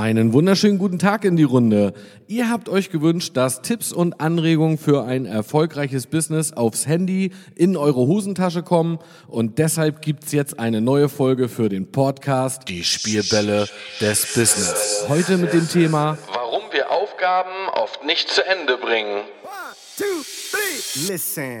Einen wunderschönen guten Tag in die Runde. Ihr habt euch gewünscht, dass Tipps und Anregungen für ein erfolgreiches Business aufs Handy in eure Hosentasche kommen und deshalb gibt's jetzt eine neue Folge für den Podcast Die Spielbälle des Business. Heute mit dem Thema Warum wir Aufgaben oft nicht zu Ende bringen. One, two, three. Listen.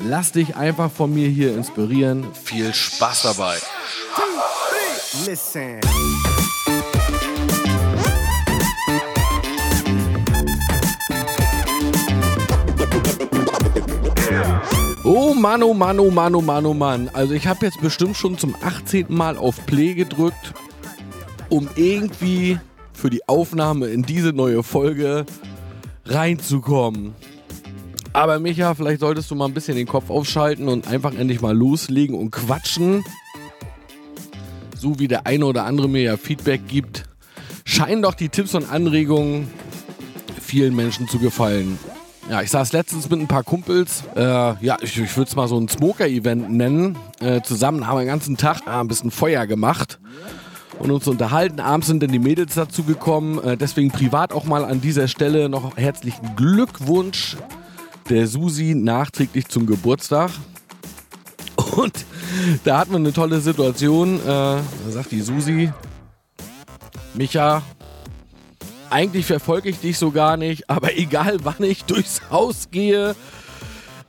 Lass dich einfach von mir hier inspirieren. Viel Spaß dabei. Listen. Oh Mann, oh Mann, oh Mann, oh Mann, oh Mann. Also ich habe jetzt bestimmt schon zum 18. Mal auf Play gedrückt, um irgendwie für die Aufnahme in diese neue Folge reinzukommen. Aber Micha, vielleicht solltest du mal ein bisschen den Kopf aufschalten und einfach endlich mal loslegen und quatschen. So wie der eine oder andere mir ja Feedback gibt, scheinen doch die Tipps und Anregungen vielen Menschen zu gefallen. Ja, ich saß letztens mit ein paar Kumpels, äh, ja, ich, ich würde es mal so ein Smoker-Event nennen. Äh, zusammen haben wir den ganzen Tag äh, ein bisschen Feuer gemacht und uns unterhalten. Abends sind dann die Mädels dazu gekommen. Äh, deswegen privat auch mal an dieser Stelle noch herzlichen Glückwunsch der Susi nachträglich zum Geburtstag. Und da hatten wir eine tolle Situation. Äh, da sagt die Susi, Micha, eigentlich verfolge ich dich so gar nicht, aber egal wann ich durchs Haus gehe,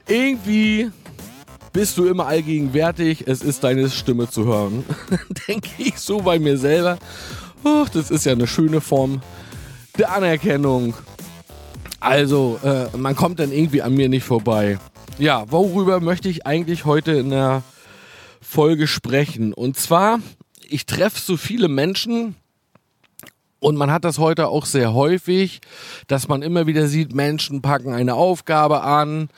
irgendwie bist du immer allgegenwärtig, es ist deine Stimme zu hören. Denke ich so bei mir selber. Oh, das ist ja eine schöne Form der Anerkennung. Also, äh, man kommt dann irgendwie an mir nicht vorbei. Ja, worüber möchte ich eigentlich heute in der Folge sprechen? Und zwar, ich treffe so viele Menschen, und man hat das heute auch sehr häufig, dass man immer wieder sieht, Menschen packen eine Aufgabe an,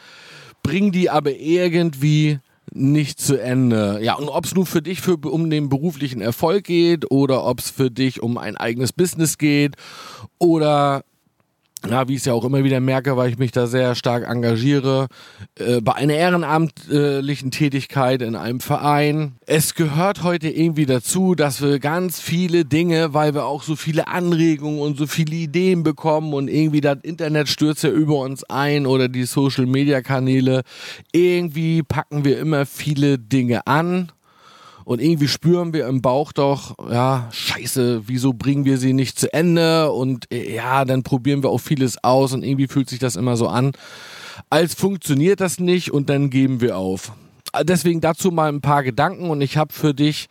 bringen die aber irgendwie nicht zu Ende. Ja, und ob es nun für dich für, um den beruflichen Erfolg geht oder ob es für dich um ein eigenes Business geht oder ja, wie ich es ja auch immer wieder merke, weil ich mich da sehr stark engagiere, äh, bei einer ehrenamtlichen Tätigkeit in einem Verein. Es gehört heute irgendwie dazu, dass wir ganz viele Dinge, weil wir auch so viele Anregungen und so viele Ideen bekommen und irgendwie das Internet stürzt ja über uns ein oder die Social-Media-Kanäle, irgendwie packen wir immer viele Dinge an und irgendwie spüren wir im Bauch doch, ja, scheiße, wieso bringen wir sie nicht zu Ende? Und äh, ja, dann probieren wir auch vieles aus und irgendwie fühlt sich das immer so an, als funktioniert das nicht und dann geben wir auf. Deswegen dazu mal ein paar Gedanken und ich habe für dich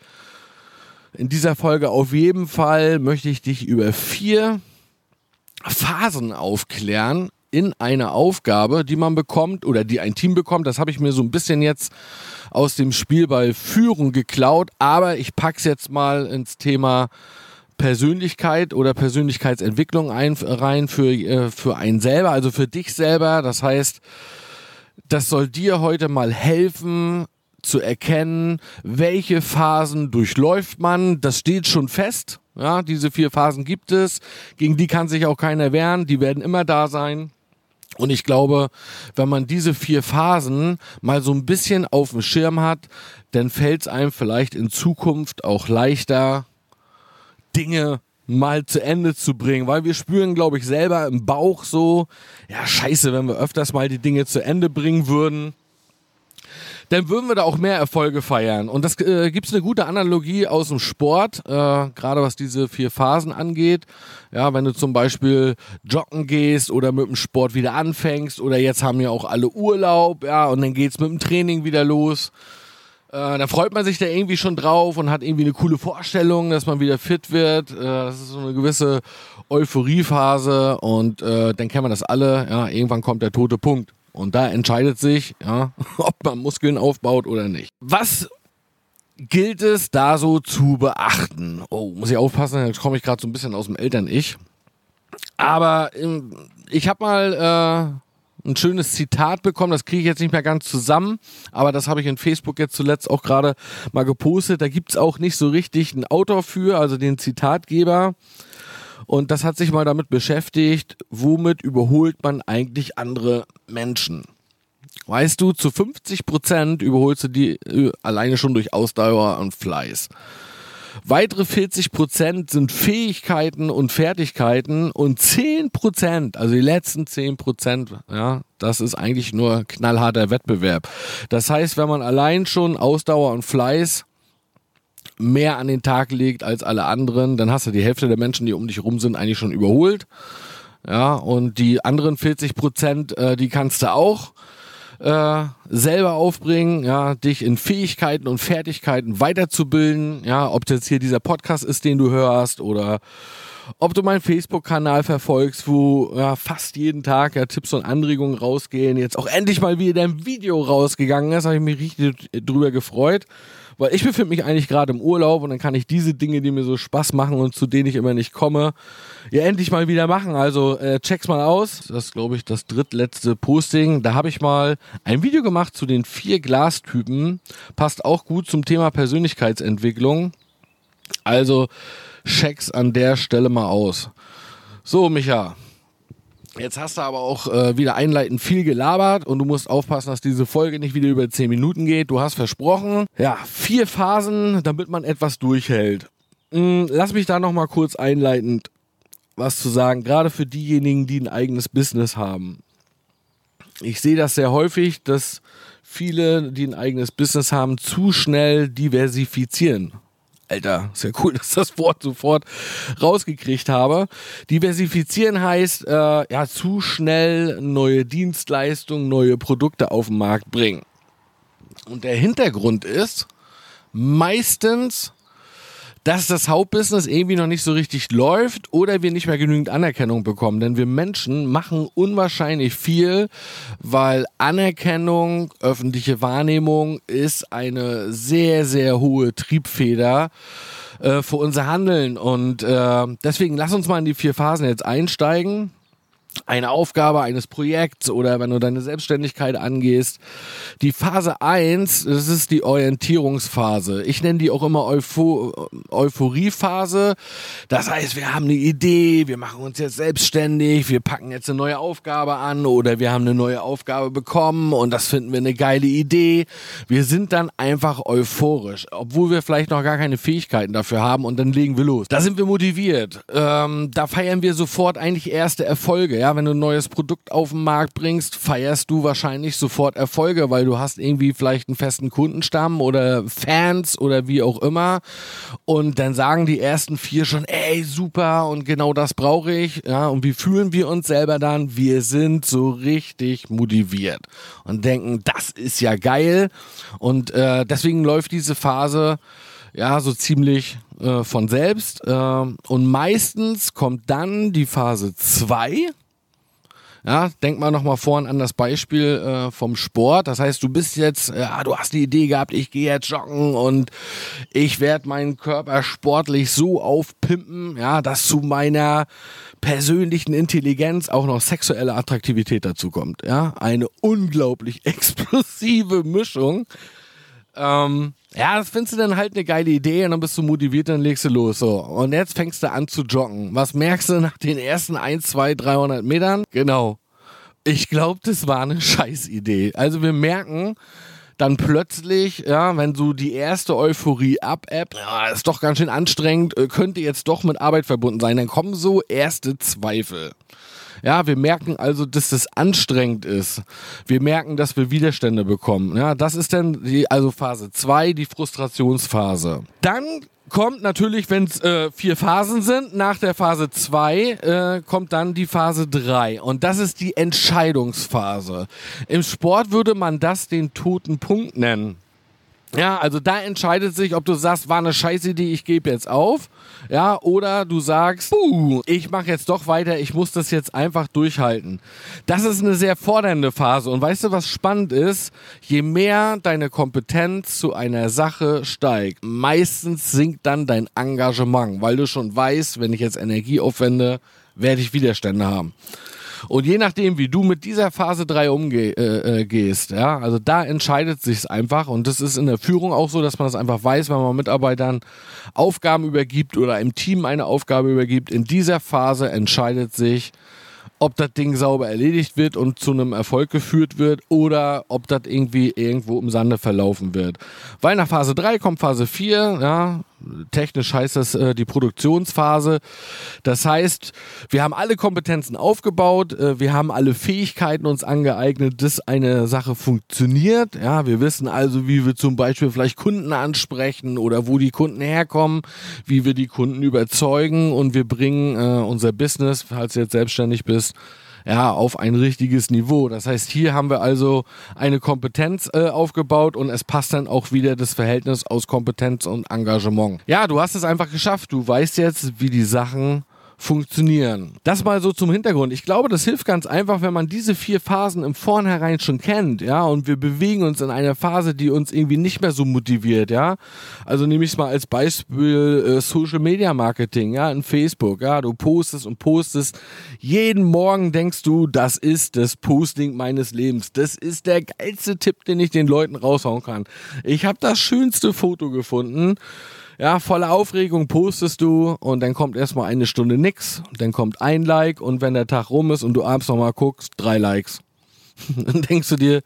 in dieser Folge auf jeden Fall möchte ich dich über vier Phasen aufklären in einer Aufgabe, die man bekommt oder die ein Team bekommt. Das habe ich mir so ein bisschen jetzt aus dem Spielball Führung geklaut, aber ich pack's jetzt mal ins Thema Persönlichkeit oder Persönlichkeitsentwicklung ein, rein für, äh, für einen selber, also für dich selber. Das heißt, das soll dir heute mal helfen, zu erkennen, welche Phasen durchläuft man. Das steht schon fest. Ja, diese vier Phasen gibt es. Gegen die kann sich auch keiner wehren. Die werden immer da sein. Und ich glaube, wenn man diese vier Phasen mal so ein bisschen auf dem Schirm hat, dann fällt es einem vielleicht in Zukunft auch leichter, Dinge mal zu Ende zu bringen, weil wir spüren, glaube ich, selber im Bauch so, ja, scheiße, wenn wir öfters mal die Dinge zu Ende bringen würden, dann würden wir da auch mehr Erfolge feiern. Und das äh, gibt es eine gute Analogie aus dem Sport, äh, gerade was diese vier Phasen angeht. Ja, wenn du zum Beispiel joggen gehst oder mit dem Sport wieder anfängst oder jetzt haben ja auch alle Urlaub, ja, und dann geht's mit dem Training wieder los. Äh, da freut man sich da irgendwie schon drauf und hat irgendwie eine coole Vorstellung, dass man wieder fit wird. Äh, das ist so eine gewisse Euphoriephase und äh, dann kennen wir das alle. Ja, irgendwann kommt der tote Punkt. Und da entscheidet sich, ja, ob man Muskeln aufbaut oder nicht. Was gilt es da so zu beachten? Oh, muss ich aufpassen, jetzt komme ich gerade so ein bisschen aus dem Eltern-Ich. Aber ähm, ich habe mal äh, ein schönes Zitat bekommen, das kriege ich jetzt nicht mehr ganz zusammen, aber das habe ich in Facebook jetzt zuletzt auch gerade mal gepostet. Da gibt es auch nicht so richtig einen Autor für, also den Zitatgeber. Und das hat sich mal damit beschäftigt, womit überholt man eigentlich andere Menschen. Weißt du, zu 50 Prozent überholst du die äh, alleine schon durch Ausdauer und Fleiß. Weitere 40 Prozent sind Fähigkeiten und Fertigkeiten und 10 Prozent, also die letzten 10 Prozent, ja, das ist eigentlich nur knallharter Wettbewerb. Das heißt, wenn man allein schon Ausdauer und Fleiß mehr an den Tag legt als alle anderen, dann hast du die Hälfte der Menschen, die um dich rum sind, eigentlich schon überholt. Ja, und die anderen 40 Prozent, äh, die kannst du auch äh, selber aufbringen, ja, dich in Fähigkeiten und Fertigkeiten weiterzubilden, ja, ob das hier dieser Podcast ist, den du hörst oder ob du meinen Facebook-Kanal verfolgst, wo ja, fast jeden Tag ja, Tipps und Anregungen rausgehen. Jetzt auch endlich mal wieder ein Video rausgegangen ist, habe ich mich richtig drüber gefreut. Weil ich befinde mich eigentlich gerade im Urlaub und dann kann ich diese Dinge, die mir so Spaß machen und zu denen ich immer nicht komme, ja endlich mal wieder machen. Also äh, check's mal aus. Das ist, glaube ich, das drittletzte Posting. Da habe ich mal ein Video gemacht zu den vier Glastypen. Passt auch gut zum Thema Persönlichkeitsentwicklung. Also check's an der Stelle mal aus. So, Micha, Jetzt hast du aber auch äh, wieder einleitend viel gelabert und du musst aufpassen, dass diese Folge nicht wieder über 10 Minuten geht. Du hast versprochen, ja, vier Phasen, damit man etwas durchhält. Hm, lass mich da nochmal kurz einleitend was zu sagen, gerade für diejenigen, die ein eigenes Business haben. Ich sehe das sehr häufig, dass viele, die ein eigenes Business haben, zu schnell diversifizieren. Alter, ist ja cool, dass das Wort sofort rausgekriegt habe. Diversifizieren heißt, äh, ja, zu schnell neue Dienstleistungen, neue Produkte auf den Markt bringen. Und der Hintergrund ist meistens, dass das Hauptbusiness irgendwie noch nicht so richtig läuft oder wir nicht mehr genügend Anerkennung bekommen. Denn wir Menschen machen unwahrscheinlich viel, weil Anerkennung, öffentliche Wahrnehmung ist eine sehr, sehr hohe Triebfeder äh, für unser Handeln. Und äh, deswegen lass uns mal in die vier Phasen jetzt einsteigen eine Aufgabe eines Projekts oder wenn du deine Selbstständigkeit angehst. Die Phase 1, das ist die Orientierungsphase. Ich nenne die auch immer Eupho Euphoriephase. Das heißt, wir haben eine Idee, wir machen uns jetzt selbstständig, wir packen jetzt eine neue Aufgabe an oder wir haben eine neue Aufgabe bekommen und das finden wir eine geile Idee. Wir sind dann einfach euphorisch, obwohl wir vielleicht noch gar keine Fähigkeiten dafür haben und dann legen wir los. Da sind wir motiviert. Ähm, da feiern wir sofort eigentlich erste Erfolge. Ja, wenn du ein neues Produkt auf den Markt bringst, feierst du wahrscheinlich sofort Erfolge, weil du hast irgendwie vielleicht einen festen Kundenstamm oder Fans oder wie auch immer. Und dann sagen die ersten vier schon, ey, super und genau das brauche ich. Ja, und wie fühlen wir uns selber dann? Wir sind so richtig motiviert und denken, das ist ja geil. Und äh, deswegen läuft diese Phase ja, so ziemlich äh, von selbst. Äh, und meistens kommt dann die Phase 2. Ja, denk mal nochmal vorhin an das Beispiel äh, vom Sport. Das heißt, du bist jetzt, ja, du hast die Idee gehabt, ich gehe jetzt joggen und ich werde meinen Körper sportlich so aufpimpen, ja, dass zu meiner persönlichen Intelligenz auch noch sexuelle Attraktivität dazu kommt. Ja, eine unglaublich explosive Mischung. Ähm, ja, das findest du dann halt eine geile Idee und dann bist du motiviert, dann legst du los. So. Und jetzt fängst du an zu joggen. Was merkst du nach den ersten 1, 2, 300 Metern? Genau. Ich glaube, das war eine Scheißidee. Also wir merken dann plötzlich, ja, wenn so die erste Euphorie ab-App, ja, ist doch ganz schön anstrengend, äh, könnte jetzt doch mit Arbeit verbunden sein. Dann kommen so erste Zweifel. Ja, wir merken also, dass das anstrengend ist. Wir merken, dass wir Widerstände bekommen. Ja, das ist dann die, also Phase 2, die Frustrationsphase. Dann kommt natürlich, wenn es äh, vier Phasen sind, nach der Phase 2 äh, kommt dann die Phase 3 und das ist die Entscheidungsphase. Im Sport würde man das den toten Punkt nennen. Ja, also da entscheidet sich, ob du sagst, war eine scheiße Idee, ich gebe jetzt auf. Ja, oder du sagst, puh, ich mache jetzt doch weiter, ich muss das jetzt einfach durchhalten. Das ist eine sehr fordernde Phase. Und weißt du, was spannend ist? Je mehr deine Kompetenz zu einer Sache steigt, meistens sinkt dann dein Engagement, weil du schon weißt, wenn ich jetzt Energie aufwende, werde ich Widerstände haben. Und je nachdem, wie du mit dieser Phase 3 umgehst, äh, äh, ja, also da entscheidet sich's einfach. Und das ist in der Führung auch so, dass man das einfach weiß, wenn man Mitarbeitern Aufgaben übergibt oder im Team eine Aufgabe übergibt. In dieser Phase entscheidet sich, ob das Ding sauber erledigt wird und zu einem Erfolg geführt wird oder ob das irgendwie irgendwo im Sande verlaufen wird. Weil nach Phase 3 kommt Phase 4, ja, technisch heißt das äh, die Produktionsphase. Das heißt, wir haben alle Kompetenzen aufgebaut, äh, wir haben alle Fähigkeiten uns angeeignet, dass eine Sache funktioniert. Ja, wir wissen also, wie wir zum Beispiel vielleicht Kunden ansprechen oder wo die Kunden herkommen, wie wir die Kunden überzeugen und wir bringen äh, unser Business, falls du jetzt selbstständig bist, ja, auf ein richtiges Niveau. Das heißt, hier haben wir also eine Kompetenz äh, aufgebaut und es passt dann auch wieder das Verhältnis aus Kompetenz und Engagement. Ja, du hast es einfach geschafft. Du weißt jetzt, wie die Sachen funktionieren. Das mal so zum Hintergrund. Ich glaube, das hilft ganz einfach, wenn man diese vier Phasen im Vornherein schon kennt, ja, und wir bewegen uns in einer Phase, die uns irgendwie nicht mehr so motiviert, ja. Also nehme ich es mal als Beispiel äh, Social Media Marketing, ja, in Facebook, ja, du postest und postest. Jeden Morgen denkst du, das ist das Posting meines Lebens. Das ist der geilste Tipp, den ich den Leuten raushauen kann. Ich habe das schönste Foto gefunden ja, voller Aufregung postest du und dann kommt erstmal eine Stunde nix, dann kommt ein Like und wenn der Tag rum ist und du abends nochmal guckst, drei Likes. dann denkst du dir,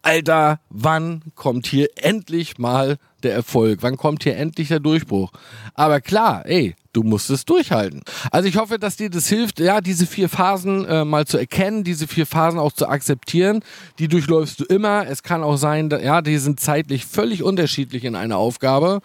Alter, wann kommt hier endlich mal der Erfolg? Wann kommt hier endlich der Durchbruch? Aber klar, ey, du musst es durchhalten. Also ich hoffe, dass dir das hilft, ja, diese vier Phasen äh, mal zu erkennen, diese vier Phasen auch zu akzeptieren. Die durchläufst du immer. Es kann auch sein, dass, ja, die sind zeitlich völlig unterschiedlich in einer Aufgabe.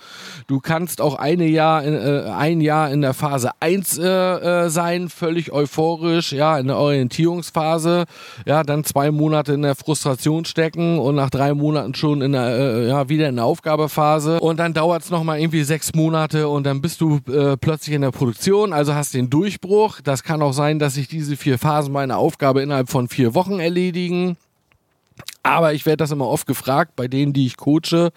Du kannst auch eine Jahr, äh, ein Jahr in der Phase 1 äh, äh, sein, völlig euphorisch, ja, in der Orientierungsphase, ja, dann zwei Monate in der Frustration stecken und nach drei Monaten schon in der, äh, ja, wieder in der Aufgabephase und dann dauert es nochmal irgendwie sechs Monate und dann bist du äh, plötzlich plötzlich in der Produktion, also hast den Durchbruch. Das kann auch sein, dass sich diese vier Phasen meiner Aufgabe innerhalb von vier Wochen erledigen. Aber ich werde das immer oft gefragt, bei denen, die ich coache.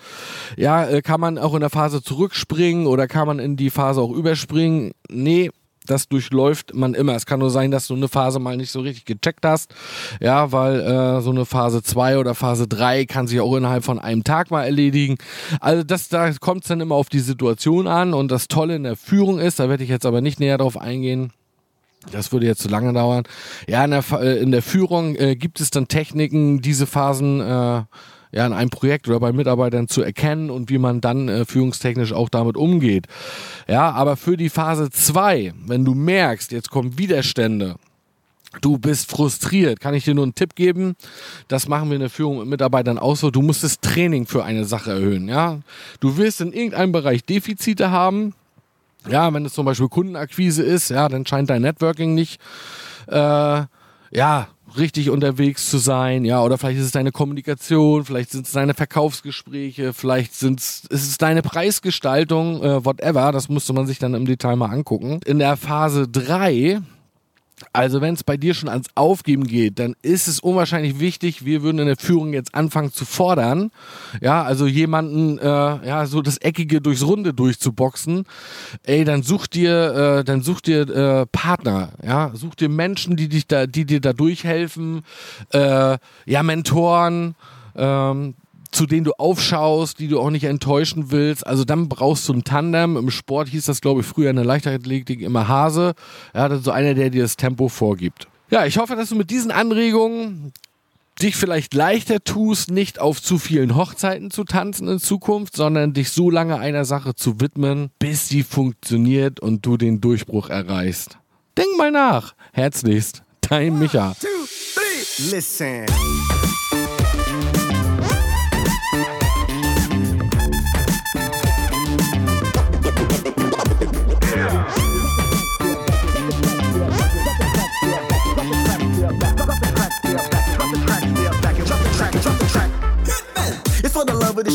Ja, äh, kann man auch in der Phase zurückspringen oder kann man in die Phase auch überspringen? Nee, das durchläuft man immer. Es kann nur sein, dass du eine Phase mal nicht so richtig gecheckt hast. Ja, weil äh, so eine Phase 2 oder Phase 3 kann sich auch innerhalb von einem Tag mal erledigen. Also das, da kommt es dann immer auf die Situation an und das Tolle in der Führung ist, da werde ich jetzt aber nicht näher drauf eingehen, das würde jetzt zu lange dauern. Ja, in der, äh, in der Führung äh, gibt es dann Techniken, diese Phasen äh, ja, in einem Projekt oder bei Mitarbeitern zu erkennen und wie man dann äh, führungstechnisch auch damit umgeht. Ja, aber für die Phase 2, wenn du merkst, jetzt kommen Widerstände, du bist frustriert, kann ich dir nur einen Tipp geben. Das machen wir in der Führung mit Mitarbeitern auch so. Du musst das Training für eine Sache erhöhen. Ja, du wirst in irgendeinem Bereich Defizite haben. Ja, wenn es zum Beispiel Kundenakquise ist, ja, dann scheint dein Networking nicht, äh, ja, richtig unterwegs zu sein, ja, oder vielleicht ist es deine Kommunikation, vielleicht sind es deine Verkaufsgespräche, vielleicht sind es, ist es deine Preisgestaltung, äh, whatever, das musste man sich dann im Detail mal angucken. In der Phase 3 also wenn es bei dir schon ans Aufgeben geht, dann ist es unwahrscheinlich wichtig, wir würden in der Führung jetzt anfangen zu fordern, ja, also jemanden, äh, ja, so das Eckige durchs Runde durchzuboxen, ey, dann such dir, äh, dann such dir äh, Partner, ja, such dir Menschen, die dich da, die dir da durchhelfen, äh, ja, Mentoren, ähm, zu denen du aufschaust, die du auch nicht enttäuschen willst. Also dann brauchst du ein Tandem. Im Sport hieß das, glaube ich, früher in der Leichtathletik immer Hase. Ja, ist so einer, der dir das Tempo vorgibt. Ja, ich hoffe, dass du mit diesen Anregungen dich vielleicht leichter tust, nicht auf zu vielen Hochzeiten zu tanzen in Zukunft, sondern dich so lange einer Sache zu widmen, bis sie funktioniert und du den Durchbruch erreichst. Denk mal nach. Herzlichst, dein Micha. One, two,